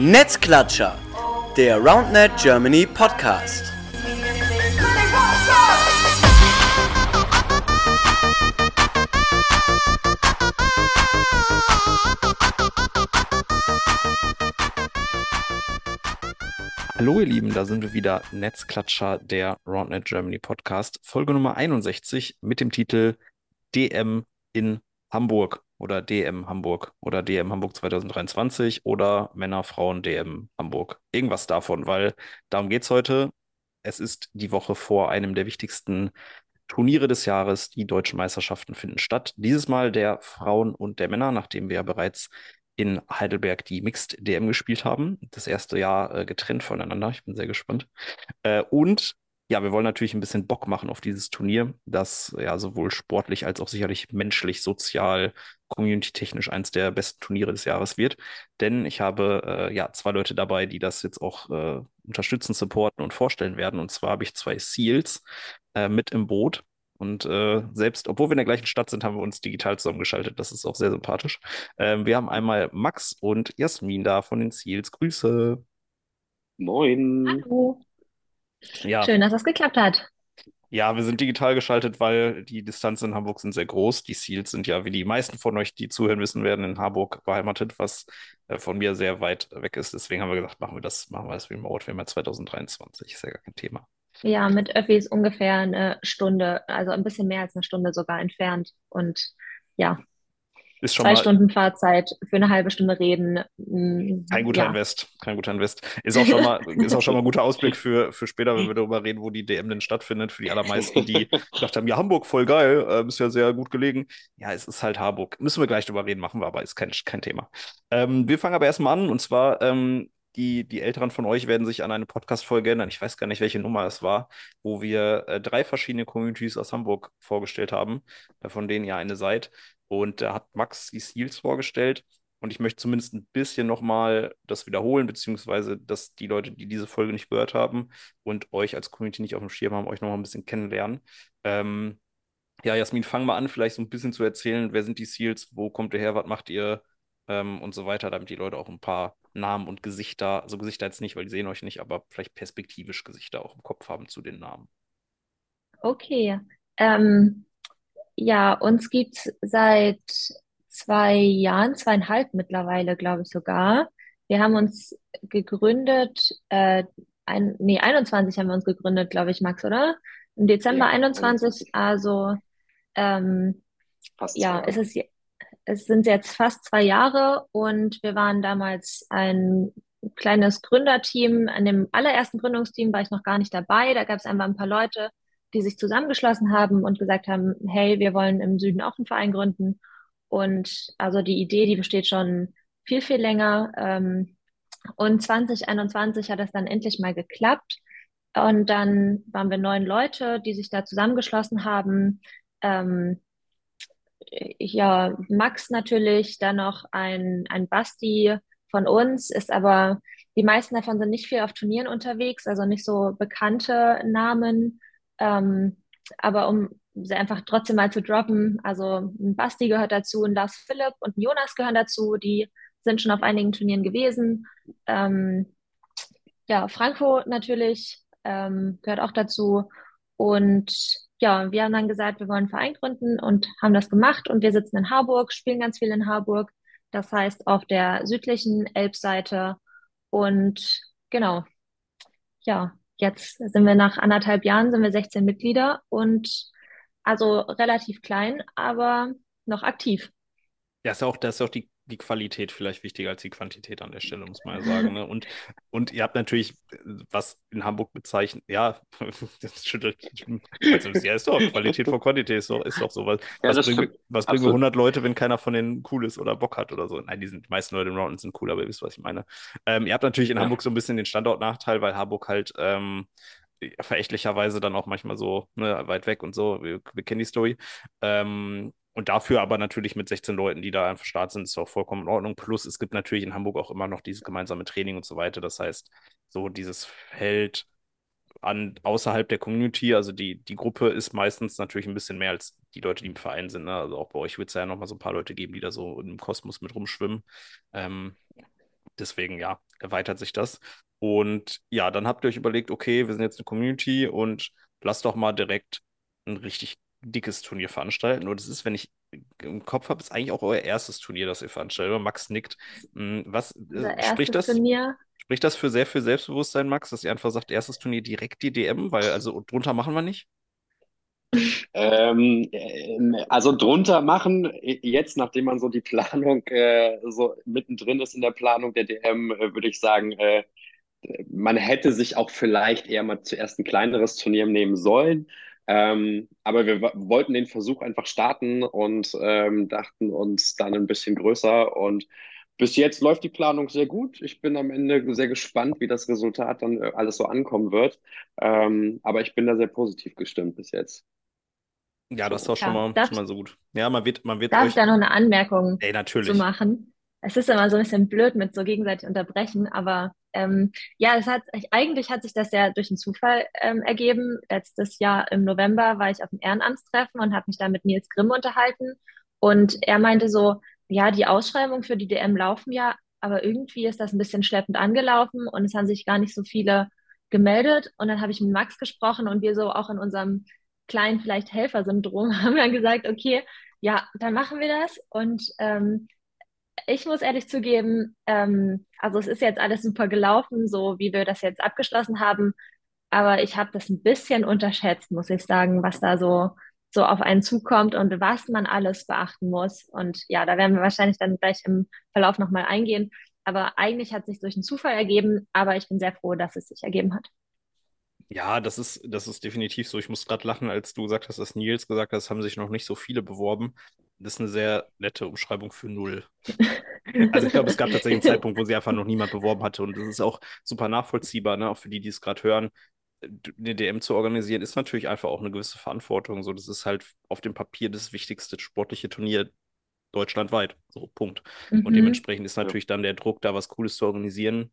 Netzklatscher, der RoundNet Germany Podcast. Hallo ihr Lieben, da sind wir wieder, Netzklatscher, der RoundNet Germany Podcast, Folge Nummer 61 mit dem Titel DM in Hamburg oder DM Hamburg oder DM Hamburg 2023 oder Männer, Frauen, DM Hamburg. Irgendwas davon, weil darum geht es heute. Es ist die Woche vor einem der wichtigsten Turniere des Jahres. Die deutschen Meisterschaften finden statt. Dieses Mal der Frauen und der Männer, nachdem wir ja bereits in Heidelberg die Mixed DM gespielt haben. Das erste Jahr äh, getrennt voneinander. Ich bin sehr gespannt. Äh, und ja, wir wollen natürlich ein bisschen Bock machen auf dieses Turnier, das ja sowohl sportlich als auch sicherlich menschlich, sozial, community-technisch eins der besten Turniere des Jahres wird. Denn ich habe äh, ja zwei Leute dabei, die das jetzt auch äh, unterstützen, supporten und vorstellen werden. Und zwar habe ich zwei Seals äh, mit im Boot. Und äh, selbst, obwohl wir in der gleichen Stadt sind, haben wir uns digital zusammengeschaltet. Das ist auch sehr sympathisch. Ähm, wir haben einmal Max und Jasmin da von den Seals. Grüße. Moin. Hallo. Ja, Schön, dass das geklappt hat. ja, wir sind digital geschaltet, weil die Distanzen in Hamburg sind sehr groß. Die Seals sind ja, wie die meisten von euch, die zuhören, wissen werden, in Harburg beheimatet, was äh, von mir sehr weit weg ist. Deswegen haben wir gesagt, machen wir das, machen wir das remote. Wir haben ja 2023, ist ja gar kein Thema. Ja, mit Öffis ungefähr eine Stunde, also ein bisschen mehr als eine Stunde sogar entfernt. Und ja, Ist schon zwei mal Stunden Fahrzeit für eine halbe Stunde reden. mm, kein guter Ja, Invest, kein guter Invest. Ist auch schon mal, ist auch schon mal ein guter Ausblick für, für später, wenn wir darüber reden, wo die DM denn stattfindet. Für die allermeisten, die gedacht haben, ja, Hamburg, voll geil, äh, ist ja sehr gut gelegen. Ja, es ist halt Harburg. Müssen wir gleich drüber reden, machen wir aber, ist kein, kein Thema. Ähm, wir fangen aber erstmal an und zwar, ähm, die, die Älteren von euch werden sich an eine Podcast-Folge erinnern. Ich weiß gar nicht, welche Nummer es war, wo wir äh, drei verschiedene Communities aus Hamburg vorgestellt haben, von denen ihr eine seid. Und da hat Max die Seals vorgestellt. Und ich möchte zumindest ein bisschen nochmal das wiederholen, beziehungsweise, dass die Leute, die diese Folge nicht gehört haben und euch als Community nicht auf dem Schirm haben, euch nochmal ein bisschen kennenlernen. Ähm, ja, Jasmin, fang mal an, vielleicht so ein bisschen zu erzählen, wer sind die Seals, wo kommt ihr her, was macht ihr ähm, und so weiter, damit die Leute auch ein paar Namen und Gesichter, also Gesichter jetzt nicht, weil die sehen euch nicht, aber vielleicht perspektivisch Gesichter auch im Kopf haben zu den Namen. okay. Ähm, ja, uns gibt's seit zwei Jahren, zweieinhalb mittlerweile, glaube ich sogar. Wir haben uns gegründet, äh, ein, nee, 21 haben wir uns gegründet, glaube ich, Max, oder? Im Dezember Ja, 21, 21. also ähm, Fast ja, es ist, je- es sind jetzt fast zwei Jahre und wir waren damals ein kleines Gründerteam. An dem allerersten Gründungsteam war ich noch gar nicht dabei. Da gab es einfach ein paar Leute, die sich zusammengeschlossen haben und gesagt haben, hey, wir wollen im Süden auch einen Verein gründen. Und also die Idee, die besteht schon viel, viel länger. Ähm, und 2021 hat es dann endlich mal geklappt. Und dann waren wir neun Leute, die sich da zusammengeschlossen haben. Ähm, ja, Max natürlich, dann noch ein, ein Basti von uns, ist aber, die meisten davon sind nicht viel auf Turnieren unterwegs, also nicht so bekannte Namen. Ähm, aber um sie einfach trotzdem mal zu droppen, also ein Basti gehört dazu, ein Lars Philipp und ein Jonas gehören dazu, die sind schon auf einigen Turnieren gewesen. Ähm, ja, Franco natürlich ähm, gehört auch dazu. Und ja, wir haben dann gesagt, wir wollen einen Verein gründen und haben das gemacht. Und wir sitzen in Harburg, spielen ganz viel in Harburg. Das heißt auf der südlichen Elbseite. Und genau, ja, jetzt sind wir nach anderthalb Jahren, sind wir 16 Mitglieder und also relativ klein, aber noch aktiv. Ja, ist auch, da ist auch die, die Qualität vielleicht wichtiger als die Quantität an der Stelle, muss man ja sagen. Ne? Und, und ihr habt natürlich, was in Hamburg bezeichnet, ja, das schüttelt, also, ja, ist doch, Qualität vor Quantität ist doch, ist doch so. Was, Ja, was das bringen, was bringen wir Absolut. 100 Leute, wenn keiner von denen cool ist oder Bock hat oder so? Nein, die, sind, die meisten Leute im Round sind cool, aber ihr wisst, was ich meine. Ähm, ihr habt natürlich in Ja. Hamburg so ein bisschen den Standortnachteil, weil Hamburg halt ähm, verächtlicherweise dann auch manchmal so ne, weit weg und so. Wir, wir kennen die Story. Ähm, und dafür aber natürlich mit 16 Leuten, die da am Start sind, ist auch vollkommen in Ordnung. Plus, es gibt natürlich in Hamburg auch immer noch dieses gemeinsame Training und so weiter. Das heißt, so dieses Feld an außerhalb der Community, also die, die Gruppe ist meistens natürlich ein bisschen mehr als die Leute, die im Verein sind. Ne? Also auch bei euch wird es ja noch mal so ein paar Leute geben, die da so im Kosmos mit rumschwimmen. Ähm, deswegen ja, erweitert sich das. Und ja, dann habt ihr euch überlegt, okay, wir sind jetzt eine Community und lasst doch mal direkt ein richtig dickes Turnier veranstalten. Und es ist, wenn ich im Kopf habe, ist eigentlich auch euer erstes Turnier, das ihr veranstaltet. Max nickt. Hm, was äh, spricht das? Turnier. Spricht das für sehr viel Selbstbewusstsein, Max, dass ihr einfach sagt, erstes Turnier direkt die DM, weil also drunter machen wir nicht? Ähm, äh, also drunter machen, jetzt nachdem man so die Planung äh, so mittendrin ist in der Planung der DM, äh, würde ich sagen, äh, man hätte sich auch vielleicht eher mal zuerst ein kleineres Turnier nehmen sollen. Ähm, aber wir wollten den Versuch einfach starten und ähm, dachten uns dann ein bisschen größer. Und bis jetzt läuft die Planung sehr gut. Ich bin am Ende sehr gespannt, wie das Resultat dann äh, alles so ankommen wird. Ähm, aber ich bin da sehr positiv gestimmt bis jetzt. Ja, das ist doch schon Ja, mal, darf, schon mal so gut. Ja, man wird, man wird darf ich euch. da noch eine Anmerkung Ey, zu natürlich. machen? Es ist immer so ein bisschen blöd mit so gegenseitig unterbrechen, aber ähm, ja, es hat eigentlich hat sich das ja durch einen Zufall ähm, ergeben. Letztes Jahr im November war ich auf dem Ehrenamtstreffen und habe mich da mit Nils Grimm unterhalten. Und er meinte so, ja, die Ausschreibungen für die DM laufen ja, aber irgendwie ist das ein bisschen schleppend angelaufen und es haben sich gar nicht so viele gemeldet. Und dann habe ich mit Max gesprochen und wir so auch in unserem kleinen vielleicht Helfersyndrom haben dann gesagt, okay, ja, dann machen wir das. Und ähm, ich muss ehrlich zugeben, ähm, also es ist jetzt alles super gelaufen, so wie wir das jetzt abgeschlossen haben, aber ich habe das ein bisschen unterschätzt, muss ich sagen, was da so, so auf einen zukommt und was man alles beachten muss. Und ja, da werden wir wahrscheinlich dann gleich im Verlauf nochmal eingehen. Aber eigentlich hat es sich durch einen Zufall ergeben, aber ich bin sehr froh, dass es sich ergeben hat. Ja, das ist, das ist definitiv so. Ich muss gerade lachen, als du gesagt hast, dass Nils gesagt hat, es haben sich noch nicht so viele beworben. Das ist eine sehr nette Umschreibung für null. Also ich glaube, es gab tatsächlich einen Zeitpunkt, wo sich einfach noch niemand beworben hatte. Und das ist auch super nachvollziehbar, ne? Auch für die, die es gerade hören. Eine DM zu organisieren, ist natürlich einfach auch eine gewisse Verantwortung. So, das ist halt auf dem Papier das wichtigste sportliche Turnier deutschlandweit. So, Punkt. Und Mhm. dementsprechend ist Ja. natürlich dann der Druck, da was Cooles zu organisieren,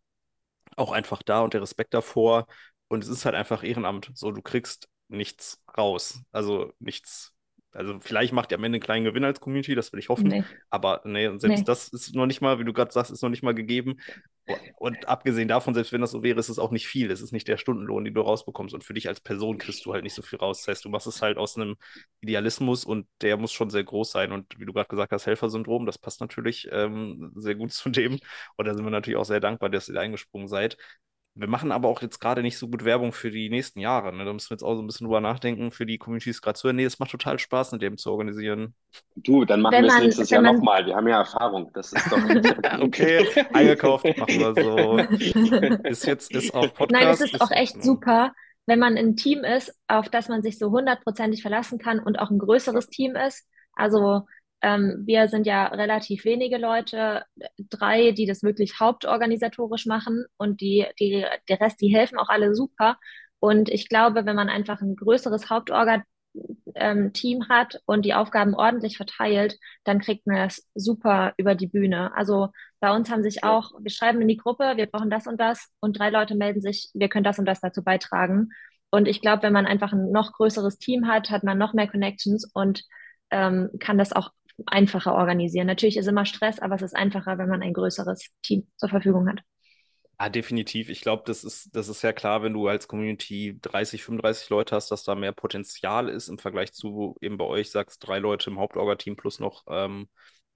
auch einfach da und der Respekt davor. Und es ist halt einfach Ehrenamt. So, du kriegst nichts raus. Also nichts. Also vielleicht macht ihr am Ende einen kleinen Gewinn als Community, das will ich hoffen. Nee, Aber nee, selbst nee. das ist noch nicht mal, wie du gerade sagst, ist noch nicht mal gegeben. Und abgesehen davon, selbst wenn das so wäre, ist es auch nicht viel. Es ist nicht der Stundenlohn, den du rausbekommst. Und für dich als Person kriegst du halt nicht so viel raus. Das heißt, du machst es halt aus einem Idealismus und der muss schon sehr groß sein. Und wie du gerade gesagt hast, Helfersyndrom, das passt natürlich ähm, sehr gut zu dem. Und da sind wir natürlich auch sehr dankbar, dass ihr da eingesprungen seid. Wir machen aber auch jetzt gerade nicht so gut Werbung für die nächsten Jahre. Ne? Da müssen wir jetzt auch so ein bisschen drüber nachdenken, für die Communities gerade zu. Nee, es macht total Spaß, eine dem zu organisieren. Du, dann machen Wenn wir es nächstes Jahr man, nochmal. Wir haben ja Erfahrung. Das ist doch. Okay, eingekauft, machen wir so. Ist jetzt, ist auch Nein, es Podcast. ist auch echt ne? super, wenn man ein Team ist, auf das man sich so hundertprozentig verlassen kann und auch ein größeres Team ist. Also ähm, wir sind ja relativ wenige Leute, drei, die das wirklich hauptorganisatorisch machen und die, die, der Rest, die helfen auch alle super. Und ich glaube, wenn man einfach ein größeres Hauptorga-Team hat und die Aufgaben ordentlich verteilt, dann kriegt man das super über die Bühne. Also bei uns haben sich auch, wir schreiben in die Gruppe, wir brauchen das und das und drei Leute melden sich, wir können das und das dazu beitragen. Und ich glaube, wenn man einfach ein noch größeres Team hat, hat man noch mehr Connections und ähm, kann das auch einfacher organisieren. Natürlich ist immer Stress, aber es ist einfacher, wenn man ein größeres Team zur Verfügung hat. Ja, definitiv. Ich glaube, das ist, das ist ja klar, wenn du als Community 30, 35 Leute hast, dass da mehr Potenzial ist im Vergleich zu eben bei euch sagst, drei Leute im Hauptorga-Team plus noch, ähm,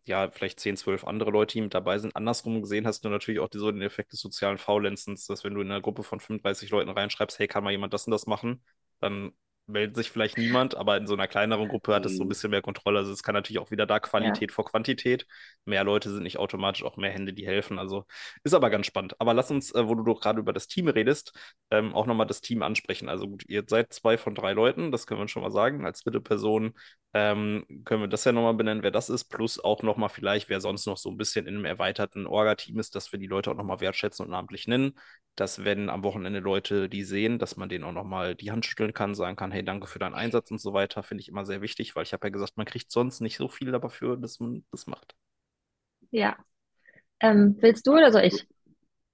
ja, vielleicht 10, 12 andere Leute, die mit dabei sind. Andersrum gesehen hast du natürlich auch so den Effekt des sozialen Faulenzens, dass wenn du in einer Gruppe von 35 Leuten reinschreibst, hey, kann mal jemand das und das machen, dann meldet sich vielleicht niemand, aber in so einer kleineren Gruppe hat es so ein Mhm. bisschen mehr Kontrolle. Also es kann natürlich auch wieder da Ja. Qualität vor Quantität. Mehr Leute sind nicht automatisch auch mehr Hände, die helfen. Also ist aber ganz spannend. Aber lass uns, äh, wo du doch gerade über das Team redest, ähm, auch nochmal das Team ansprechen. Also gut, ihr seid zwei von drei Leuten, das können wir schon mal sagen. Als dritte Person ähm, können wir das ja nochmal benennen, wer das ist, plus auch nochmal vielleicht, wer sonst noch so ein bisschen in einem erweiterten Orga-Team ist, dass wir die Leute auch nochmal wertschätzen und namentlich nennen. Dass, wenn am Wochenende Leute die sehen, dass man denen auch nochmal die Hand schütteln kann, sagen kann, hey, danke für deinen Einsatz und so weiter, finde ich immer sehr wichtig, weil ich habe ja gesagt, man kriegt sonst nicht so viel dafür, dass man das macht. Ja. Ähm, willst du oder soll ich?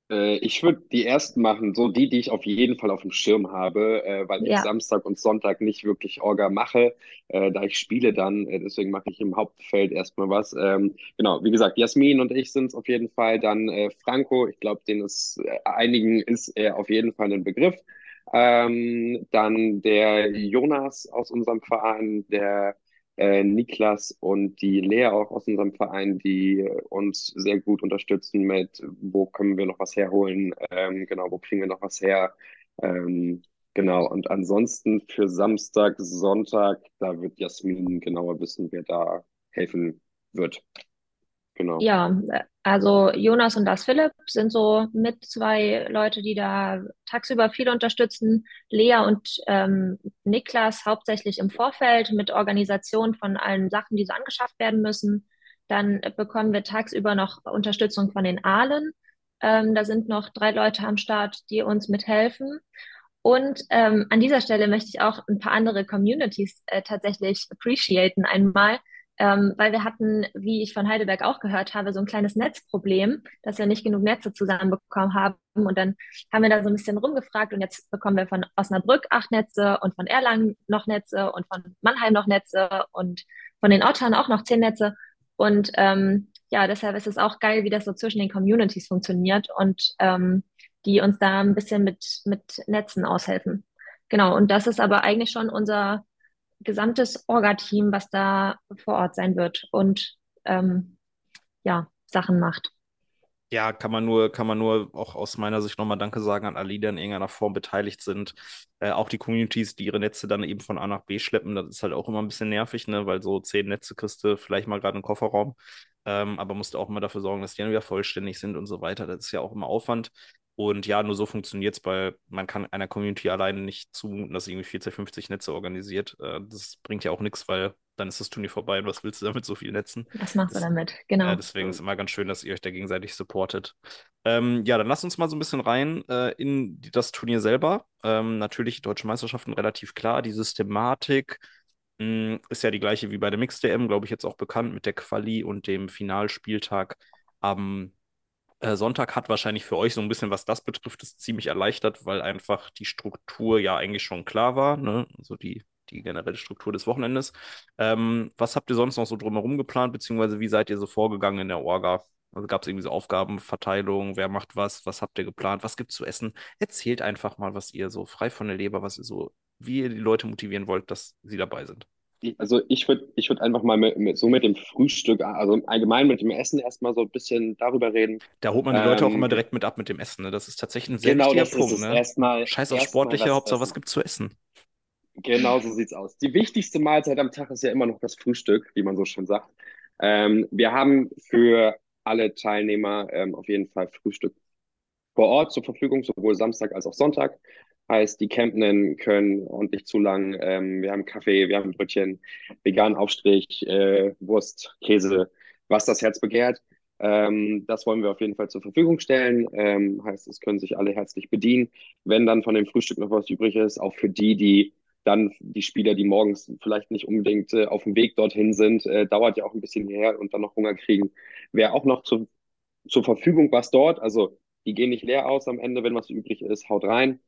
Äh, ich würde die ersten machen, so die, die ich auf jeden Fall auf dem Schirm habe, äh, weil ich Ja, Samstag und Sonntag nicht wirklich Orga mache, äh, da ich spiele dann, äh, deswegen mache ich im Hauptfeld erstmal was. Ähm, genau, wie gesagt, Jasmin und ich sind es auf jeden Fall. Dann äh, Franco, ich glaube, den ist äh, einigen ist er auf jeden Fall ein Begriff. Ähm, dann der Jonas aus unserem Verein, der äh, Niklas und die Lea auch aus unserem Verein, die uns sehr gut unterstützen mit, wo können wir noch was herholen, ähm, genau, wo kriegen wir noch was her. Ähm, genau, und ansonsten für Samstag, Sonntag, da wird Jasmin genauer wissen, wer da helfen wird. Genau. ja, also Jonas und Lars Philipp sind so mit zwei Leute, die da tagsüber viel unterstützen. Lea und ähm, Niklas hauptsächlich im Vorfeld mit Organisation von allen Sachen, die so angeschafft werden müssen. Dann bekommen wir tagsüber noch Unterstützung von den Aalen. Ähm, da sind noch drei Leute am Start, die uns mithelfen. Und ähm, an dieser Stelle möchte ich auch ein paar andere Communities äh, tatsächlich appreciaten einmal, ähm, weil wir hatten, wie ich von Heidelberg auch gehört habe, so ein kleines Netzproblem, dass wir nicht genug Netze zusammenbekommen haben. Und dann haben wir da so ein bisschen rumgefragt und jetzt bekommen wir von Osnabrück acht Netze und von Erlangen noch Netze und von Mannheim noch Netze und von den Ottern auch noch zehn Netze. Und ähm, ja, deshalb ist es auch geil, wie das so zwischen den Communities funktioniert und ähm, die uns da ein bisschen mit, mit Netzen aushelfen. Genau, und das ist aber eigentlich schon unser gesamtes Orga-Team, was da vor Ort sein wird und ähm, ja, Sachen macht. Ja, kann man nur, kann man nur auch aus meiner Sicht nochmal Danke sagen an alle, die in irgendeiner Form beteiligt sind. Äh, auch die Communities, die ihre Netze dann eben von A nach B schleppen, das ist halt auch immer ein bisschen nervig, ne? Weil so zehn Netze kriegst du vielleicht mal gerade im Kofferraum. Ähm, aber musst auch immer dafür sorgen, dass die dann wieder vollständig sind und so weiter. Das ist ja auch immer Aufwand. Und ja, nur so funktioniert es, weil man kann einer Community alleine nicht zumuten, dass sie irgendwie 40, 50 Netze organisiert. Äh, das bringt ja auch nichts, weil dann ist das Turnier vorbei und was willst du damit so vielen Netzen? Was machst du damit? äh, Genau. deswegen ist es immer ganz schön, dass ihr euch da gegenseitig supportet. Ähm, ja, dann lasst uns mal so ein bisschen rein äh, in die, das Turnier selber. Ähm, natürlich Deutsche Meisterschaften relativ klar. Die Systematik mh, ist ja die gleiche wie bei der Mixed-DM, glaube ich, jetzt auch bekannt mit der Quali und dem Finalspieltag am äh, Sonntag hat wahrscheinlich für euch so ein bisschen, was das betrifft, ist ziemlich erleichtert, weil einfach die Struktur ja eigentlich schon klar war, ne? Also die, die generelle Struktur des Wochenendes. Ähm, was habt ihr sonst noch so drumherum geplant, beziehungsweise wie seid ihr so vorgegangen in der Orga? Also gab es irgendwie so Aufgabenverteilung, wer macht was, was habt ihr geplant, was gibt's zu essen? Erzählt einfach mal, was ihr so frei von der Leber, was ihr so, wie ihr die Leute motivieren wollt, dass sie dabei sind. Also ich würde ich würd einfach mal mit, mit, so mit dem Frühstück, also allgemein mit dem Essen erstmal so ein bisschen darüber reden. Da holt man die Leute auch immer Ähm, direkt mit ab mit dem Essen, ne? Das ist tatsächlich ein sehr genau wichtiger das ist Punkt, es. ne? Erstmal, Scheiß erstmal Sportliche, Hauptsache was essen. gibt's zu essen. Genau so sieht's aus. Die wichtigste Mahlzeit am Tag ist ja immer noch das Frühstück, wie man so schön sagt. Ähm, wir haben für alle Teilnehmer ähm, auf jeden Fall Frühstück vor Ort zur Verfügung, sowohl Samstag als auch Sonntag. Heißt, die Campenden können ordentlich zulangen. Ähm, wir haben Kaffee, wir haben Brötchen, veganen Aufstrich, äh, Wurst, Käse, was das Herz begehrt. Ähm, das wollen wir auf jeden Fall zur Verfügung stellen. Ähm, heißt, es können sich alle herzlich bedienen. Wenn dann von dem Frühstück noch was übrig ist, auch für die, die dann die Spieler, die morgens vielleicht nicht unbedingt äh, auf dem Weg dorthin sind, äh, dauert ja auch ein bisschen hierher und dann noch Hunger kriegen, wäre auch noch zu, zur Verfügung was dort. Also die gehen nicht leer aus am Ende, wenn was übrig ist, haut rein.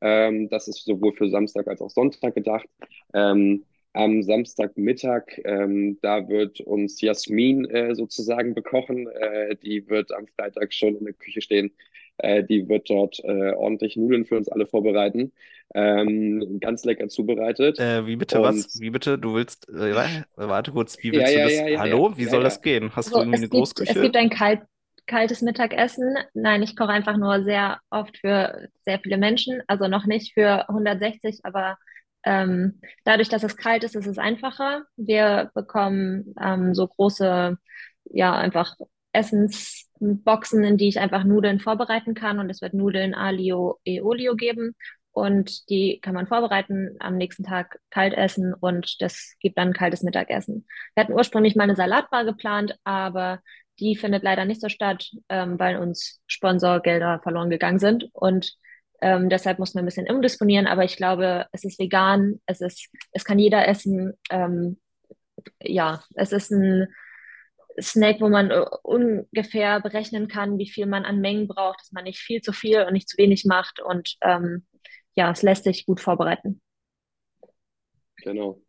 Ähm, das ist sowohl für Samstag als auch Sonntag gedacht. Ähm, am Samstagmittag, ähm, da wird uns Jasmin äh, sozusagen bekochen. Äh, die wird am Freitag schon in der Küche stehen. Äh, die wird dort äh, ordentlich Nudeln für uns alle vorbereiten. Ähm, ganz lecker zubereitet. Äh, wie bitte Und was? Wie bitte? Du willst, äh, wa- warte kurz, wie ja, willst du ja, das? ja, ja, Hallo? Wie ja, soll das gehen? Hast du Also irgendwie es eine gibt, es Großküche? gibt ein kalt, kaltes Mittagessen. Nein, ich koche einfach nur sehr oft für sehr viele Menschen, also noch nicht für 160, aber ähm, dadurch, dass es kalt ist, ist es einfacher. Wir bekommen ähm, so große, ja, einfach Essensboxen, in die ich einfach Nudeln vorbereiten kann und es wird Nudeln Alio e Olio geben. Und die kann man vorbereiten, am nächsten Tag kalt essen und das gibt dann kaltes Mittagessen. Wir hatten ursprünglich mal eine Salatbar geplant, aber die findet leider nicht so statt, ähm, weil uns Sponsorgelder verloren gegangen sind. Und ähm, deshalb mussten wir ein bisschen umdisponieren. Aber ich glaube, es ist vegan, es ist, es kann jeder essen. Ähm, ja, es ist ein Snack, wo man äh, ungefähr berechnen kann, wie viel man an Mengen braucht, dass man nicht viel zu viel und nicht zu wenig macht. Und ähm, ja, es lässt sich gut vorbereiten. Genau.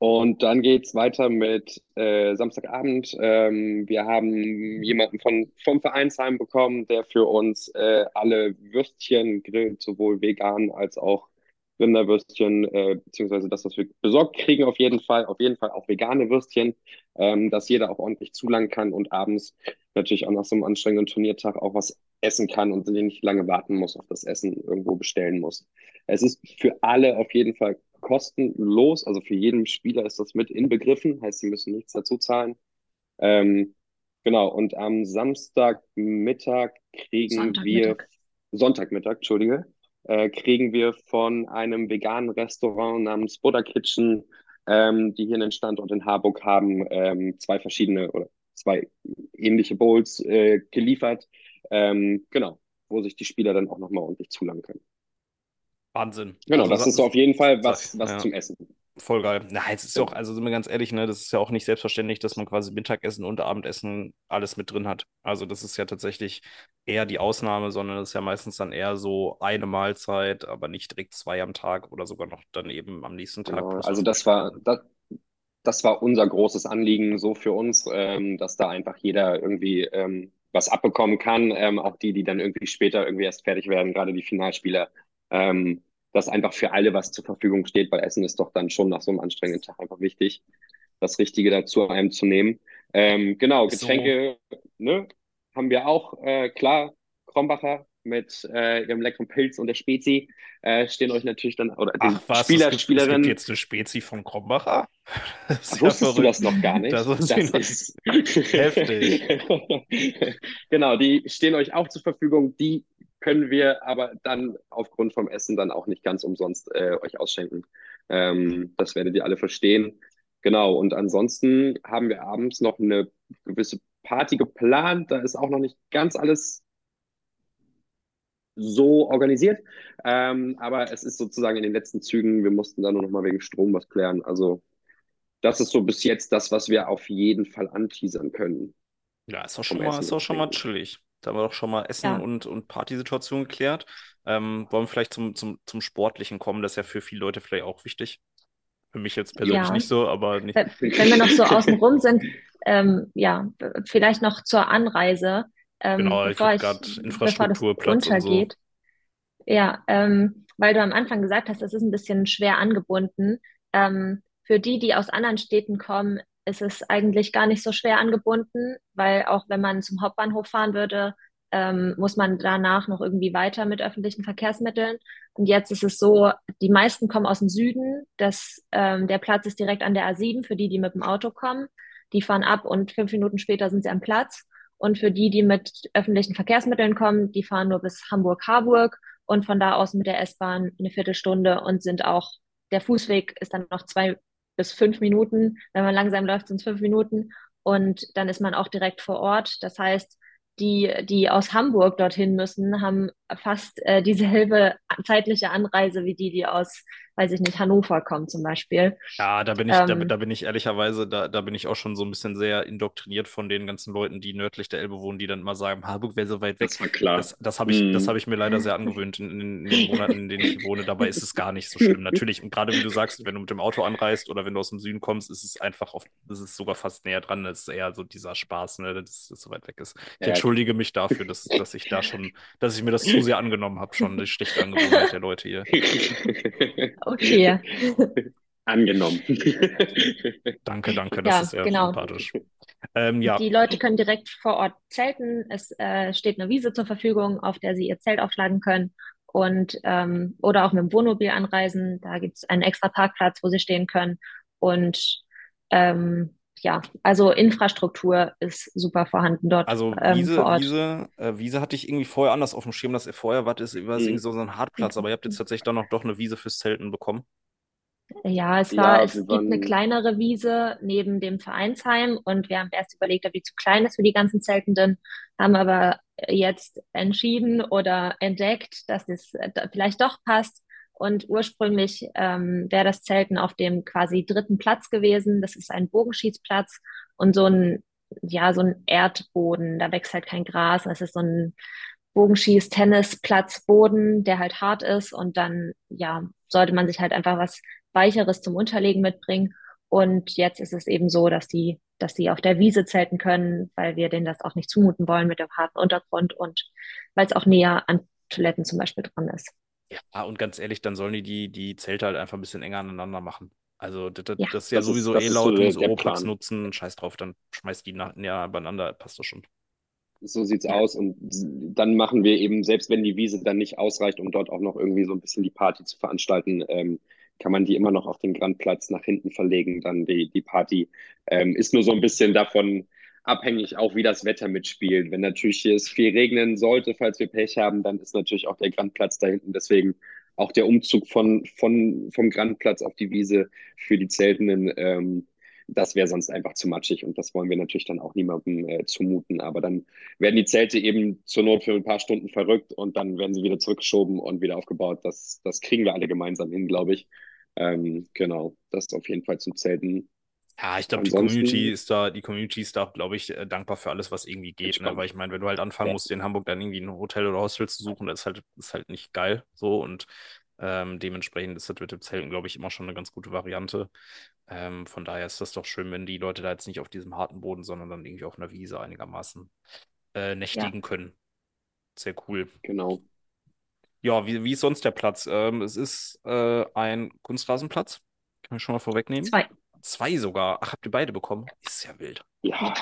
Und dann geht's weiter mit äh, Samstagabend. Ähm, wir haben jemanden von, vom Vereinsheim bekommen, der für uns äh, alle Würstchen grillt, sowohl vegan als auch Rinderwürstchen, äh, beziehungsweise das, was wir besorgt kriegen, auf jeden Fall, auf jeden Fall auch vegane Würstchen, ähm, dass jeder auch ordentlich zulangen kann und abends natürlich auch nach so einem anstrengenden Turniertag auch was essen kann und nicht lange warten muss auf das Essen, irgendwo bestellen muss. Es ist für alle auf jeden Fall kostenlos, also für jeden Spieler ist das mit inbegriffen, heißt, sie müssen nichts dazu zahlen. Ähm, genau, und am Samstagmittag kriegen Sonntagmittag. wir, Sonntagmittag, Entschuldige, äh, kriegen wir von einem veganen Restaurant namens Buddha Kitchen, ähm, die hier einen Standort in Harburg haben, ähm, zwei verschiedene oder zwei ähnliche Bowls äh, geliefert. Ähm, genau, wo sich die Spieler dann auch nochmal ordentlich zulangen können. Wahnsinn. Genau, Also das ist auf jeden Fall was, was ja. zum Essen. Voll geil. Na, jetzt ist ja auch, also sind wir ganz ehrlich, ne, das ist ja auch nicht selbstverständlich, dass man quasi Mittagessen und Abendessen alles mit drin hat. Also das ist ja tatsächlich eher die Ausnahme, sondern das ist ja meistens dann eher so eine Mahlzeit, aber nicht direkt zwei am Tag oder sogar noch dann eben am nächsten Tag. Genau, also das war, das, das war unser großes Anliegen so für uns, ähm, dass da einfach jeder irgendwie ähm, was abbekommen kann, ähm, auch die, die dann irgendwie später irgendwie erst fertig werden, gerade die Finalspieler, ähm, dass einfach für alle was zur Verfügung steht, weil Essen ist doch dann schon nach so einem anstrengenden Tag einfach wichtig, das Richtige dazu einem zu nehmen. Ähm, genau, So. Getränke, ne, haben wir auch, äh, klar, Krombacher mit äh, ihrem leckeren Pilz und der Spezi äh, stehen euch natürlich dann, oder den Ach was, Spieler, es gibt, es Spielerinnen. gibt jetzt eine Spezi von Krombacher? Das ist ja Wusstest du das noch gar nicht? Das ich noch ist Heftig. Genau, die stehen euch auch zur Verfügung. Die können wir aber dann aufgrund vom Essen dann auch nicht ganz umsonst äh, euch ausschenken. Ähm, das werdet ihr alle verstehen. Genau, und ansonsten haben wir abends noch eine gewisse Party geplant. Da ist auch noch nicht ganz alles so organisiert. Ähm, aber es ist sozusagen in den letzten Zügen. Wir mussten da nur noch mal wegen Strom was klären. Also das ist so bis jetzt das, was wir auf jeden Fall anteasern können. Ja, ist Vom schon mal, ist und schon mal chillig. Da haben wir doch schon mal Essen Ja. und, und Partysituation geklärt. Ähm, wollen wir vielleicht zum, zum, zum Sportlichen kommen? Das ist ja für viele Leute vielleicht auch wichtig. Für mich jetzt persönlich Ja. nicht so, aber nicht. Wenn wir noch so außenrum sind, ähm, ja, vielleicht noch zur Anreise, ähm, Genau, ich bevor ich, grad bevor das Infrastruktur, Platz und so. untergeht. Ja, ähm, weil du am Anfang gesagt hast, das ist ein bisschen schwer angebunden. Ähm, für die, die aus anderen Städten kommen, ist es eigentlich gar nicht so schwer angebunden, weil auch wenn man zum Hauptbahnhof fahren würde, ähm, muss man danach noch irgendwie weiter mit öffentlichen Verkehrsmitteln. Und jetzt ist es so, die meisten kommen aus dem Süden. Das, ähm, der Platz ist direkt an der A7 für die, die mit dem Auto kommen. Die fahren ab und fünf Minuten später sind sie am Platz. Und für die, die mit öffentlichen Verkehrsmitteln kommen, die fahren nur bis Hamburg-Harburg und von da aus mit der S-Bahn eine Viertelstunde und sind auch, der Fußweg ist dann noch zwei bis fünf Minuten. Wenn man langsam läuft, sind es fünf Minuten. Und dann ist man auch direkt vor Ort. Das heißt, die, die aus Hamburg dorthin müssen, haben fast äh, dieselbe zeitliche Anreise wie die, die aus, weiß ich nicht, Hannover kommen zum Beispiel. Ja, da bin ich, da, Ähm, da bin ich ehrlicherweise, da, da bin ich auch schon so ein bisschen sehr indoktriniert von den ganzen Leuten, die nördlich der Elbe wohnen, die dann immer sagen, Harburg wäre so weit weg. Das war klar. Das, das habe ich, das Mhm. habe ich mir leider sehr angewöhnt in, in, in den Monaten, in denen ich wohne. Dabei ist es gar nicht so schlimm. Natürlich, und gerade wie du sagst, wenn du mit dem Auto anreist oder wenn du aus dem Süden kommst, ist es einfach oft, ist es sogar fast näher dran. Das ist eher so dieser Spaß, ne, dass es so weit weg ist. Ich Ja. entschuldige mich dafür, dass, dass ich da schon, dass ich mir das zu sehr angenommen habe, schon die schlechte Angewohnheit der Leute hier. Okay. Angenommen. Danke, danke, das Ja, ist sehr genau. sympathisch. Ähm, ja, Die Leute können direkt vor Ort zelten. Es äh, steht eine Wiese zur Verfügung, auf der sie ihr Zelt aufschlagen können. Und ähm, oder auch mit dem Wohnmobil anreisen. Da gibt es einen extra Parkplatz, wo sie stehen können. Und ähm, ja, also Infrastruktur ist super vorhanden dort Also ähm, Wiese, vor Ort. Wiese, äh, Wiese hatte ich irgendwie vorher anders auf dem Schirm, dass ihr vorher wart, ist, war es Mhm. irgendwie so, ein Hartplatz, aber ihr habt jetzt tatsächlich dann noch doch eine Wiese fürs Zelten bekommen. Ja, es Ja, war, es wir gibt eine kleinere Wiese neben dem Vereinsheim und wir haben erst überlegt, ob die zu klein ist für die ganzen Zeltenden, haben aber jetzt entschieden oder entdeckt, dass es äh, vielleicht doch passt. Und ursprünglich ähm, wäre das Zelten auf dem quasi dritten Platz gewesen. Das ist ein Bogenschießplatz und so ein ja, so ein Erdboden, da wächst halt kein Gras. Es ist so ein Bogenschieß, Tennisplatz, Boden, der halt hart ist und dann, ja, sollte man sich halt einfach was Weicheres zum Unterlegen mitbringen. Und jetzt ist es eben so, dass die, dass die auf der Wiese zelten können, weil wir denen das auch nicht zumuten wollen mit dem harten Untergrund und weil es auch näher an Toiletten zum Beispiel dran ist. Ja, und ganz ehrlich, dann sollen die, die die Zelte halt einfach ein bisschen enger aneinander machen. Also das, das, Ja. das ist ja Das sowieso das eh ist so laut, der- muss Plan. nutzen, scheiß drauf, dann schmeißt die nach, ja, beieinander, passt das schon. So sieht's aus. Und dann machen wir eben, selbst wenn die Wiese dann nicht ausreicht, um dort auch noch irgendwie so ein bisschen die Party zu veranstalten, ähm, kann man die immer noch auf den Grandplatz nach hinten verlegen, dann die, die Party. Ähm, ist nur so ein bisschen davon abhängig, auch wie das Wetter mitspielt. Wenn natürlich es viel regnen sollte, falls wir Pech haben, dann ist natürlich auch der Grandplatz da hinten. Deswegen auch der Umzug von, von, vom Grandplatz auf die Wiese für die Zeltenden, ähm, das wäre sonst einfach zu matschig und das wollen wir natürlich dann auch niemandem äh, zumuten. Aber dann werden die Zelte eben zur Not für ein paar Stunden verrückt und dann werden sie wieder zurückgeschoben und wieder aufgebaut. Das, das kriegen wir alle gemeinsam hin, glaube ich. Ähm, genau, das auf jeden Fall zum Zelten. Ja, ich glaube, die Community ist da, die Community ist da, glaube ich, äh, dankbar für alles, was irgendwie geht, ne? Weil ich meine, wenn du halt anfangen Ja. musst, in Hamburg dann irgendwie ein Hotel oder Hostel zu suchen, das ist halt, ist halt nicht geil so und ähm, dementsprechend ist das mit dem Zelten, glaube ich, immer schon eine ganz gute Variante. Ähm, von daher ist das doch schön, wenn die Leute da jetzt nicht auf diesem harten Boden, sondern dann irgendwie auf einer Wiese einigermaßen äh, nächtigen können. Sehr cool. Genau. Ja, wie, wie ist sonst der Platz? Ähm, es ist äh, ein Kunstrasenplatz. Kann ich schon mal vorwegnehmen? Zwei. Zwei sogar. Ach, habt ihr beide bekommen? Ist ja wild. Ja,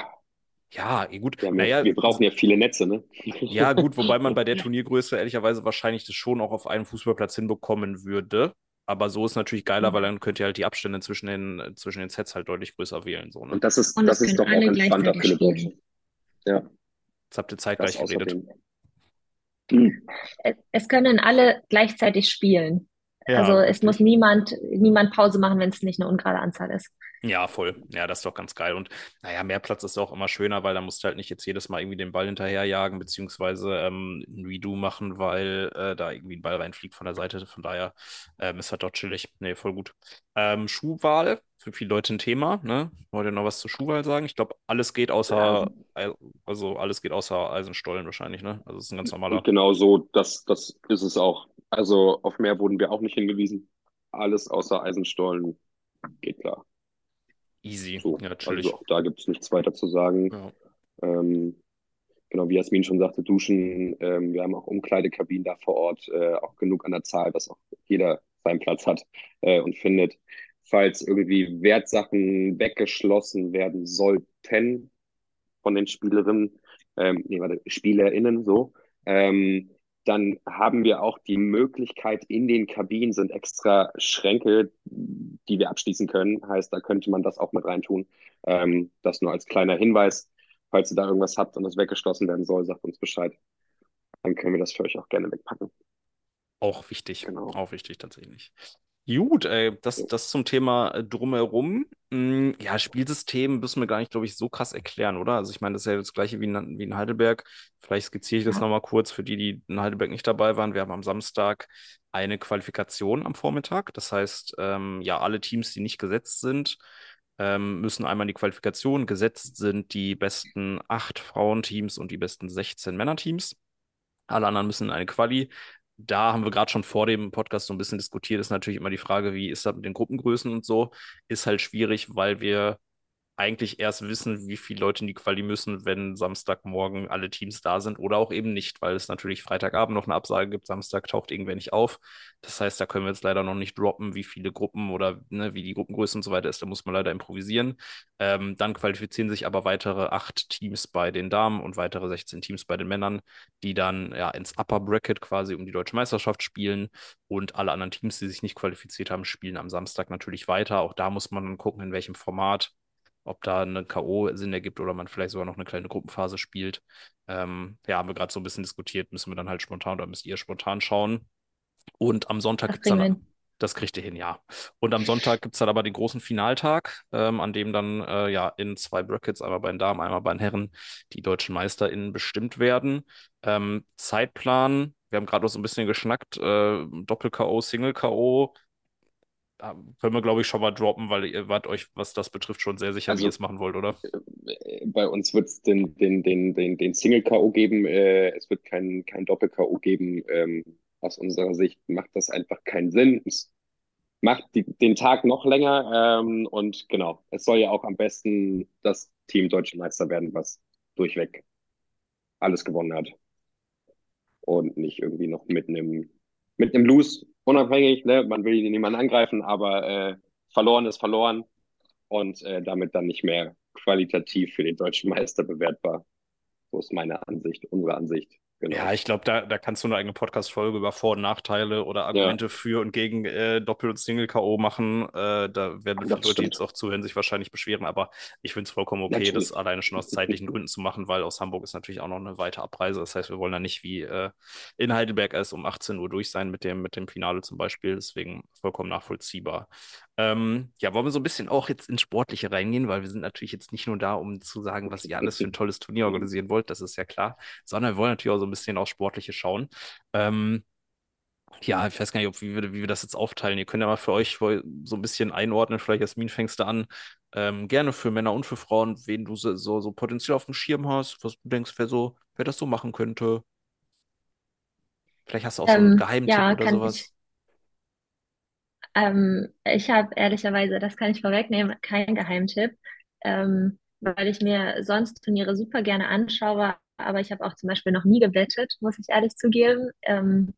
Ja, eh gut. wir, haben Naja, ja, wir brauchen ja viele Netze, ne? ja, gut, wobei man bei der Turniergröße ehrlicherweise wahrscheinlich das schon auch auf einem Fußballplatz hinbekommen würde. Aber so ist natürlich geiler, Mhm. weil dann könnt ihr halt die Abstände zwischen den, zwischen den Sets halt deutlich größer wählen. So, ne? Und das ist, Und das es ist doch können auch alle entspannter für eine gleichzeitig Deutsche. Ja, Jetzt habt ihr das zeitgleich geredet. es können alle gleichzeitig spielen. Ja, also es muss niemand, niemand Pause machen, wenn es nicht eine ungerade Anzahl ist. Ja, voll. Ja, das ist doch ganz geil. Und naja, mehr Platz ist auch immer schöner, weil da musst du halt nicht jetzt jedes Mal irgendwie den Ball hinterherjagen, beziehungsweise ähm, ein Redo machen, weil äh, da irgendwie ein Ball reinfliegt von der Seite. Von daher ähm, ist halt doch chillig. Nee, voll gut. Ähm, Schuhwahl, für viele Leute ein Thema, ne? Wollt ihr noch was zur Schuhwahl sagen? Ich glaube, alles geht außer, also alles geht außer Eisenstollen wahrscheinlich, ne? Also es ist ein ganz normaler. Und genau so, das, das ist es auch. Also auf mehr wurden wir auch nicht hingewiesen. Alles außer Eisenstollen geht klar. Easy. So. Ja, chillig. Also auch da gibt es nichts weiter zu sagen. Ja. Ähm, genau, wie Jasmin schon sagte, Duschen. Ähm, wir haben auch Umkleidekabinen da vor Ort, äh, auch genug an der Zahl, dass auch jeder seinen Platz hat äh, und findet. Falls irgendwie Wertsachen weggeschlossen werden sollten von den Spielerinnen, ähm, nee, warte, SpielerInnen so, ähm, dann haben wir auch die Möglichkeit, in den Kabinen sind extra Schränke, die wir abschließen können. Heißt, da könnte man das auch mit reintun. Ähm, das nur als kleiner Hinweis. Falls ihr da irgendwas habt und das weggeschlossen werden soll, sagt uns Bescheid. Dann können wir das für euch auch gerne wegpacken. Auch wichtig. Genau. Auch wichtig tatsächlich. Gut, äh, das, das zum Thema äh, drumherum. Mm, ja, Spielsystem müssen wir gar nicht, glaube ich, so krass erklären, oder? Also ich meine, das ist ja das gleiche wie in, wie in Heidelberg. Vielleicht skizziere ich das nochmal kurz für die, die in Heidelberg nicht dabei waren. Wir haben am Samstag eine Qualifikation am Vormittag. Das heißt, ähm, ja, alle Teams, die nicht gesetzt sind, ähm, müssen einmal in die Qualifikation. Gesetzt sind die besten acht Frauenteams und die besten 16 Männerteams. Alle anderen müssen in eine Quali. Da haben wir gerade schon vor dem Podcast so ein bisschen diskutiert, ist natürlich immer die Frage, wie ist das mit den Gruppengrößen und so. Ist halt schwierig, weil wir eigentlich erst wissen, wie viele Leute in die Quali müssen, wenn Samstagmorgen alle Teams da sind oder auch eben nicht, weil es natürlich Freitagabend noch eine Absage gibt, Samstag taucht irgendwer nicht auf. Das heißt, da können wir jetzt leider noch nicht droppen, wie viele Gruppen oder ne, wie die Gruppengröße und so weiter ist. Da muss man leider improvisieren. Ähm, dann qualifizieren sich aber weitere acht Teams bei den Damen und weitere 16 Teams bei den Männern, die dann ja ins Upper Bracket quasi um die deutsche Meisterschaft spielen. Und alle anderen Teams, die sich nicht qualifiziert haben, spielen am Samstag natürlich weiter. Auch da muss man dann gucken, in welchem Format ob da eine K.O. Sinn ergibt oder man vielleicht sogar noch eine kleine Gruppenphase spielt. Ähm, ja, haben wir gerade so ein bisschen diskutiert, müssen wir dann halt spontan oder müsst ihr spontan schauen. Und am Sonntag gibt es dann, das kriegt ihr hin, ja. Und am Sonntag gibt es dann aber den großen Finaltag, ähm, an dem dann äh, ja in zwei Brackets, einmal bei den Damen, einmal bei den Herren, die deutschen MeisterInnen bestimmt werden. Ähm, Zeitplan, wir haben gerade noch so ein bisschen geschnackt, äh, Doppel-K.O., Single-K.O., können wir, glaube ich, schon mal droppen, weil ihr wart euch, was das betrifft, schon sehr sicher, Also- wie ihr es machen wollt, oder? Äh, Bei uns wird es den, den, den, den, den Single-K.O. geben. Äh, es wird kein, kein Doppel-K.O. geben. Ähm, aus unserer Sicht macht das einfach keinen Sinn. Es macht die, den Tag noch länger. Ähm, und genau, es soll ja auch am besten das Team Deutsche Meister werden, was durchweg alles gewonnen hat. Und nicht irgendwie noch mit einem mit einem Lose unabhängig. Ne? Man will niemanden angreifen, aber äh, verloren ist verloren und äh, damit dann nicht mehr qualitativ für den deutschen Meister bewertbar. So ist meine Ansicht, unsere Ansicht. Genau. Ja, ich glaube, da, da kannst du eine eigene Podcast-Folge über Vor- und Nachteile oder Argumente für und gegen äh, Doppel- und Single-K.O. machen. Äh, da werden viele Leute, die jetzt auch zuhören, sich wahrscheinlich beschweren, aber ich finde es vollkommen okay, Natürlich. das alleine schon aus zeitlichen Gründen zu machen, weil aus Hamburg ist natürlich auch noch eine weite Abreise. Das heißt, wir wollen da nicht wie äh, in Heidelberg erst um 18 Uhr durch sein mit dem, mit dem Finale zum Beispiel. Deswegen vollkommen nachvollziehbar. Ähm, ja, wollen wir so ein bisschen auch jetzt ins Sportliche reingehen, weil wir sind natürlich jetzt nicht nur da, um zu sagen, was ihr alles für ein tolles Turnier organisieren wollt, das ist ja klar, sondern wir wollen natürlich auch so ein bisschen aufs Sportliche schauen. Ähm, ja, ich weiß gar nicht, ob, wie, wir, wie wir das jetzt aufteilen. Ihr könnt ja mal für euch so ein bisschen einordnen. Vielleicht, Jasmin, fängst du an. Ähm, gerne für Männer und für Frauen, wen du so, so, so potenziell auf dem Schirm hast, was du denkst, wer so, wer das so machen könnte. Vielleicht hast du auch so einen Ähm, Geheimtipp ja, oder sowas. ich. Ähm, ich habe ehrlicherweise, das kann ich vorwegnehmen, keinen Geheimtipp, ähm, weil ich mir sonst Turniere super gerne anschaue, aber ich habe auch zum Beispiel noch nie gewettet, muss ich ehrlich zugeben. Ähm,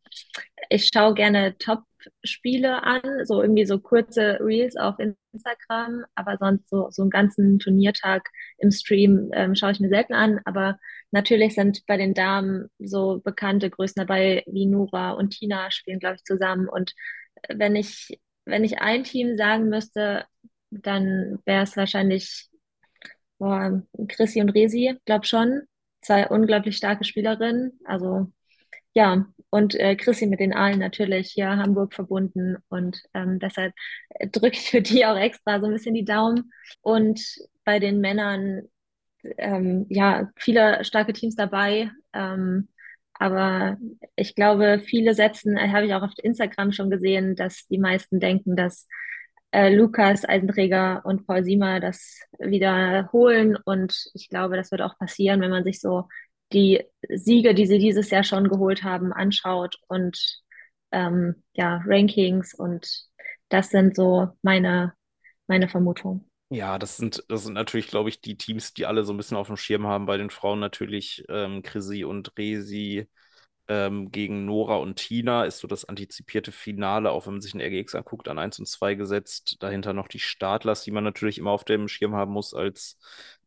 ich schaue gerne Top-Spiele an, so irgendwie so kurze Reels auf Instagram, aber sonst so, so einen ganzen Turniertag im Stream ähm, schaue ich mir selten an. Aber natürlich sind bei den Damen so bekannte Größen dabei wie Nura und Tina spielen, glaube ich, zusammen. Und wenn ich, wenn ich ein Team sagen müsste, dann wäre es wahrscheinlich boah, Chrissy und Resi, glaube schon. Zwei unglaublich starke Spielerinnen. Also ja, und äh, Chrissy mit den Aalen natürlich hier Hamburg verbunden und ähm, deshalb drücke ich für die auch extra so ein bisschen die Daumen. Und bei den Männern, ähm, ja, viele starke Teams dabei. Ähm, aber ich glaube, viele setzen, äh, habe ich auch auf Instagram schon gesehen, dass die meisten denken, dass äh, Lukas Eisenträger und Paul Siemer das wiederholen. Und ich glaube, das wird auch passieren, wenn man sich so die Siege, die sie dieses Jahr schon geholt haben, anschaut und ähm, ja, Rankings und das sind so meine, meine Vermutungen. Ja, das sind, das sind natürlich, glaube ich, die Teams, die alle so ein bisschen auf dem Schirm haben. Bei den Frauen natürlich ähm, Chrissy und Resi ähm, gegen Nora und Tina ist so das antizipierte Finale, auch wenn man sich ein RGX anguckt, an 1 und 2 gesetzt. Dahinter noch die Startlers, die man natürlich immer auf dem Schirm haben muss als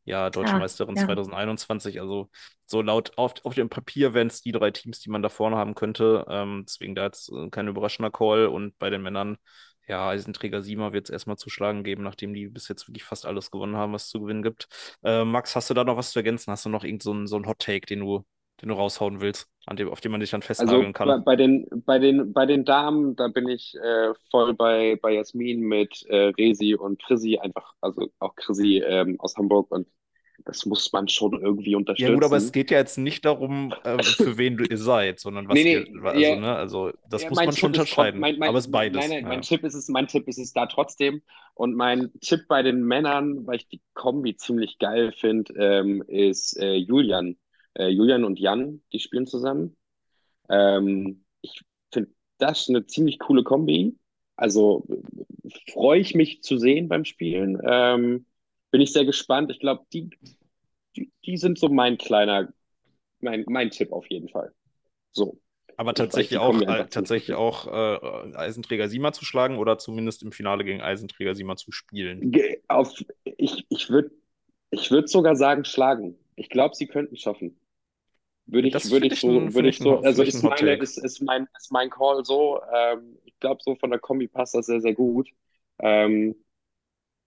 ja, Deutsche Ah, Meisterin ja. 2021. Also so laut auf, auf dem Papier wären es die drei Teams, die man da vorne haben könnte. Ähm, deswegen da jetzt äh, kein überraschender Call. Und bei den Männern, ja, Eisenträger Siemer wird es erstmal zu schlagen geben, nachdem die bis jetzt wirklich fast alles gewonnen haben, was es zu gewinnen gibt. Äh, Max, hast du da noch was zu ergänzen? Hast du noch irgend so einen so einen Hot Take, den du, den du raushauen willst, an dem, auf den man dich dann Also festnageln bei, kann? bei den, bei den, bei den Damen, da bin ich äh, voll bei, bei Jasmin mit äh, Resi und Chrissy, einfach, also auch Chrissy ähm, aus Hamburg und das muss man schon irgendwie Ja, unterstützen. gut, aber es geht ja jetzt nicht darum, äh, für wen du ihr seid, sondern was Nee, ihr, nee, also, ja, ne, also das ja, muss mein man schon Tipp trotz, unterscheiden. mein, mein, Aber es ist beides. nein, nein, mein Ja. Tipp ist es, mein Tipp ist es da trotzdem. Und mein Tipp bei den Männern, weil ich die Kombi ziemlich geil finde, ähm, ist äh, Julian. Äh, Julian und Jan, die spielen zusammen. Ähm, ich finde das eine ziemlich coole Kombi. Also äh, freue ich mich zu sehen beim Spielen. Ähm, bin ich sehr gespannt. Ich glaube, die, die, die sind so mein kleiner, mein, mein Tipp auf jeden Fall. So, Aber tatsächlich auch, äh, tatsächlich auch äh, Eisenträger Sima zu schlagen oder zumindest im Finale gegen Eisenträger Sima zu spielen. Auf, ich ich würde ich würd sogar sagen, schlagen. Ich glaube, sie könnten es schaffen. Würde ich, würde ich ich so, würde ich so, also ist meine, ist, ist mein, ist mein Call so. Ähm, ich glaube, so von der Kombi passt das sehr, sehr gut. Ähm,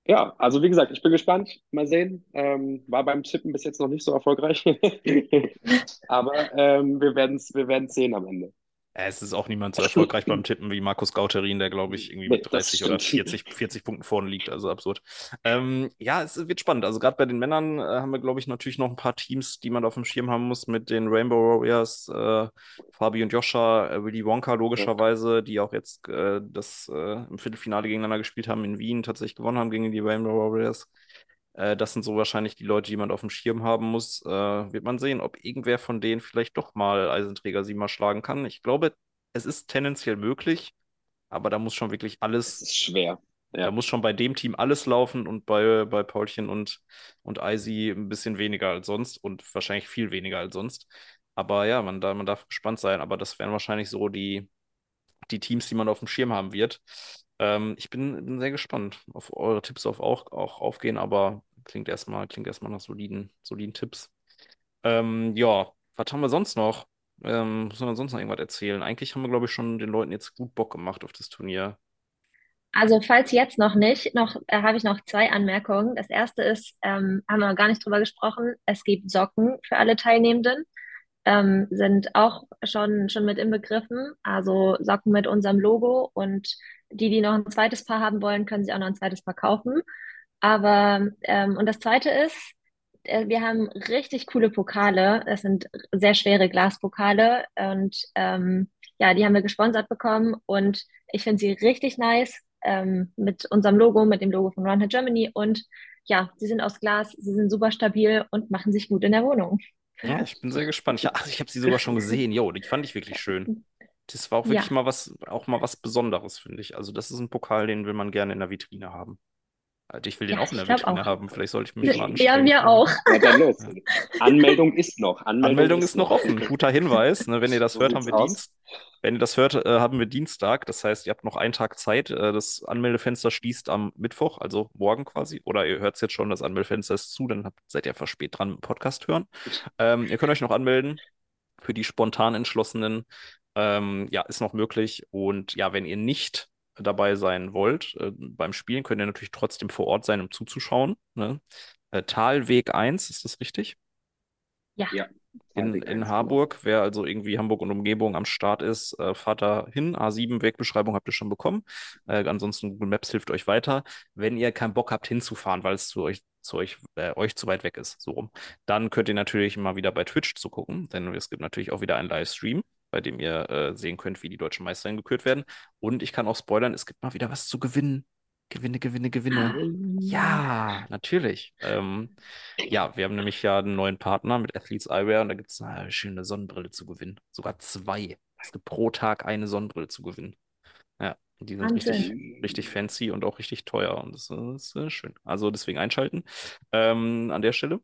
ja, also wie gesagt, ich bin gespannt. Mal sehen. Ähm, war beim Tippen bis jetzt noch nicht so erfolgreich. Aber ähm, wir werden es wir werden's sehen am Ende. Es ist auch niemand so erfolgreich beim Tippen wie Markus Gauterin, der, glaube ich, irgendwie mit Nee, das 30 oder stimmt. 40, 40 Punkten vorne liegt. Also absurd. Ähm, ja, es wird spannend. Also gerade bei den Männern äh, haben wir, glaube ich, natürlich noch ein paar Teams, die man auf dem Schirm haben muss mit den Rainbow Warriors, äh, Fabi und Joscha, äh, Willy Wonka logischerweise, die auch jetzt äh, das äh, im Viertelfinale gegeneinander gespielt haben in Wien, tatsächlich gewonnen haben gegen die Rainbow Warriors. Äh, das sind so wahrscheinlich die Leute, die man auf dem Schirm haben muss. Äh, wird man sehen, ob irgendwer von denen vielleicht doch mal Eisenträger sie mal schlagen kann. Ich glaube, es ist tendenziell möglich, aber da muss schon wirklich Es alles, ist schwer. da Ja. muss schon bei dem Team alles laufen und bei, bei Paulchen und, und Eisi ein bisschen weniger als sonst und wahrscheinlich viel weniger als sonst. Aber ja, man, da, man darf gespannt sein. Aber das wären wahrscheinlich so die, die Teams, die man auf dem Schirm haben wird. Ähm, ich bin, bin sehr gespannt auf eure Tipps auf auch, auch aufgehen, aber klingt erstmal, klingt erstmal nach soliden, soliden Tipps. Ähm, ja, was haben wir sonst noch? Ähm, müssen wir sonst noch irgendwas erzählen? Eigentlich haben wir, glaube ich, schon den Leuten jetzt gut Bock gemacht auf das Turnier. Also falls jetzt noch nicht, noch äh, habe ich noch zwei Anmerkungen. Das erste ist, ähm, haben wir gar nicht drüber gesprochen, es gibt Socken für alle Teilnehmenden, ähm, sind auch schon, schon mit inbegriffen. Also Socken mit unserem Logo und die, die noch ein zweites Paar haben wollen, können sich auch noch ein zweites Paar kaufen. Aber, ähm, und das zweite ist, äh, wir haben richtig coole Pokale. Das sind sehr schwere Glaspokale und ähm, ja, die haben wir gesponsert bekommen und ich finde sie richtig nice ähm, mit unserem Logo, mit dem Logo von Run Germany und ja, sie sind aus Glas, sie sind super stabil und machen sich gut in der Wohnung. Ja, ich bin sehr gespannt. Ich, ach, ich habe sie sogar schon gesehen. Jo, die fand ich wirklich schön. Das war auch wirklich Ja, mal was, auch mal was Besonderes, finde ich. Also, das ist ein Pokal, den will man gerne in der Vitrine haben. Also, ich will den ja, auch in der Vitrine auch. haben. Vielleicht sollte ich mich mal Ja, anstrengen. wir auch. Ja, dann los. Ja. Anmeldung ist noch. Anmeldung Anmeldung ist ist noch offen. Guter Hinweis. Ne, wenn ihr das So hört, haben wir aus. Dienst. Wenn ihr das hört, äh, haben wir Dienstag. Das heißt, ihr habt noch einen Tag Zeit. Äh, das Anmeldefenster schließt am Mittwoch, also morgen quasi. Oder ihr hört es jetzt schon, das Anmeldefenster ist zu, dann habt, seid ihr einfach spät dran mit dem Podcast hören. Ähm, ihr könnt euch noch anmelden für die spontan Entschlossenen. Ähm, ja, ist noch möglich. Und ja, wenn ihr nicht dabei sein wollt äh, beim Spielen, könnt ihr natürlich trotzdem vor Ort sein, um zuzuschauen. Ne? Äh, Talweg 1, ist das richtig? Ja, Ja. in, in 1, genau. Harburg. Wer also irgendwie Hamburg und Umgebung am Start ist, äh, fahrt da hin. A7 Wegbeschreibung habt ihr schon bekommen. Äh, ansonsten Google Maps hilft euch weiter. Wenn ihr keinen Bock habt hinzufahren, weil es zu euch zu euch, äh, euch zu weit weg ist, so rum, dann könnt ihr natürlich mal wieder bei Twitch zu gucken, denn es gibt natürlich auch wieder einen Livestream, bei dem ihr äh, sehen könnt, wie die deutschen Meisterinnen gekürt werden. Und ich kann auch spoilern, es gibt mal wieder was zu gewinnen. Gewinne, Gewinne, Gewinne. Ja, natürlich. Ähm, ja, wir haben nämlich ja einen neuen Partner mit Athletes Eyewear und da gibt es eine schöne Sonnenbrille zu gewinnen. Sogar zwei. Es gibt pro Tag eine Sonnenbrille zu gewinnen. Ja, die sind richtig, richtig fancy und auch richtig teuer und das, ist äh, schön. Also deswegen einschalten ähm, an der Stelle.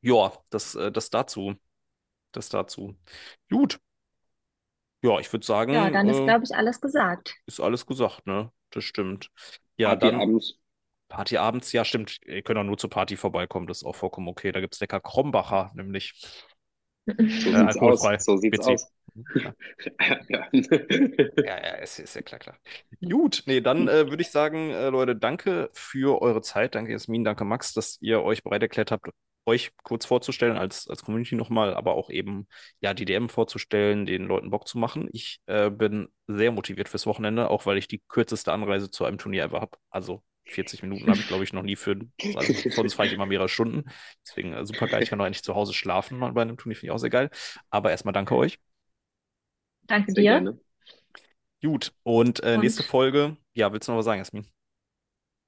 Ja, das, äh, das dazu. Das dazu. Gut. Ja, ich würde Ja, sagen, dann ist, äh, glaube ich, alles gesagt. ist alles gesagt, ne? Das stimmt. Ja, Party dann. abends. Party abends, ja, stimmt. Ihr könnt auch nur zur Party vorbeikommen, das ist auch vollkommen okay. Da gibt es lecker Krombacher, nämlich So äh, sieht's alkoholfrei. aus. So sieht's WC. aus. Ja, Ja. ja, ja, ist, ist ja klar, klar. Gut, nee, dann äh, würde ich sagen, äh, Leute, danke für eure Zeit. Danke, Jasmin, danke, Max, dass ihr euch bereit erklärt habt, euch kurz vorzustellen als, als Community nochmal, aber auch eben, ja, die DM vorzustellen, den Leuten Bock zu machen. Ich äh, bin sehr motiviert fürs Wochenende, auch weil ich die kürzeste Anreise zu einem Turnier ever habe. Also 40 Minuten habe ich, glaube ich, noch nie für, also sonst fahre ich immer mehrere Stunden. Deswegen äh, super geil. Ich kann noch endlich zu Hause schlafen mal bei einem Turnier, finde ich auch sehr geil. Aber erstmal danke euch. Danke Sehr dir. gerne. Gut, und äh, nächste Und Folge, ja, willst du noch was sagen, Jasmin?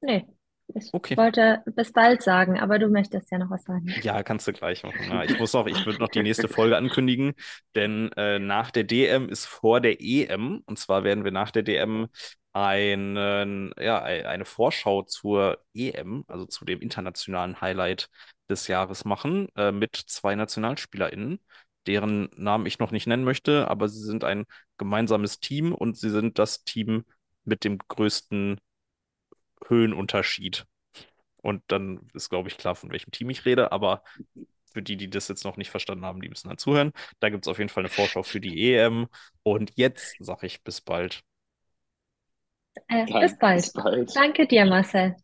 nee, ich Okay. wollte bis bald sagen, aber du möchtest ja noch was sagen. Ja, kannst du gleich machen. Ja, ich muss noch, ich würde noch die nächste Folge ankündigen, denn äh, nach der DM ist vor der EM. Und zwar werden wir nach der DM einen, ja, ein- eine Vorschau zur EM, also zu dem internationalen Highlight des Jahres machen, äh, mit zwei NationalspielerInnen, deren Namen ich noch nicht nennen möchte, aber sie sind ein gemeinsames Team und sie sind das Team mit dem größten Höhenunterschied. Und dann ist, glaube ich, klar, von welchem Team ich rede, aber für die, die das jetzt noch nicht verstanden haben, die müssen dann zuhören. Da gibt es auf jeden Fall eine Vorschau für die EM. Und jetzt sage ich bis bald. Äh, bis bald. bis bald. Danke dir, Marcel.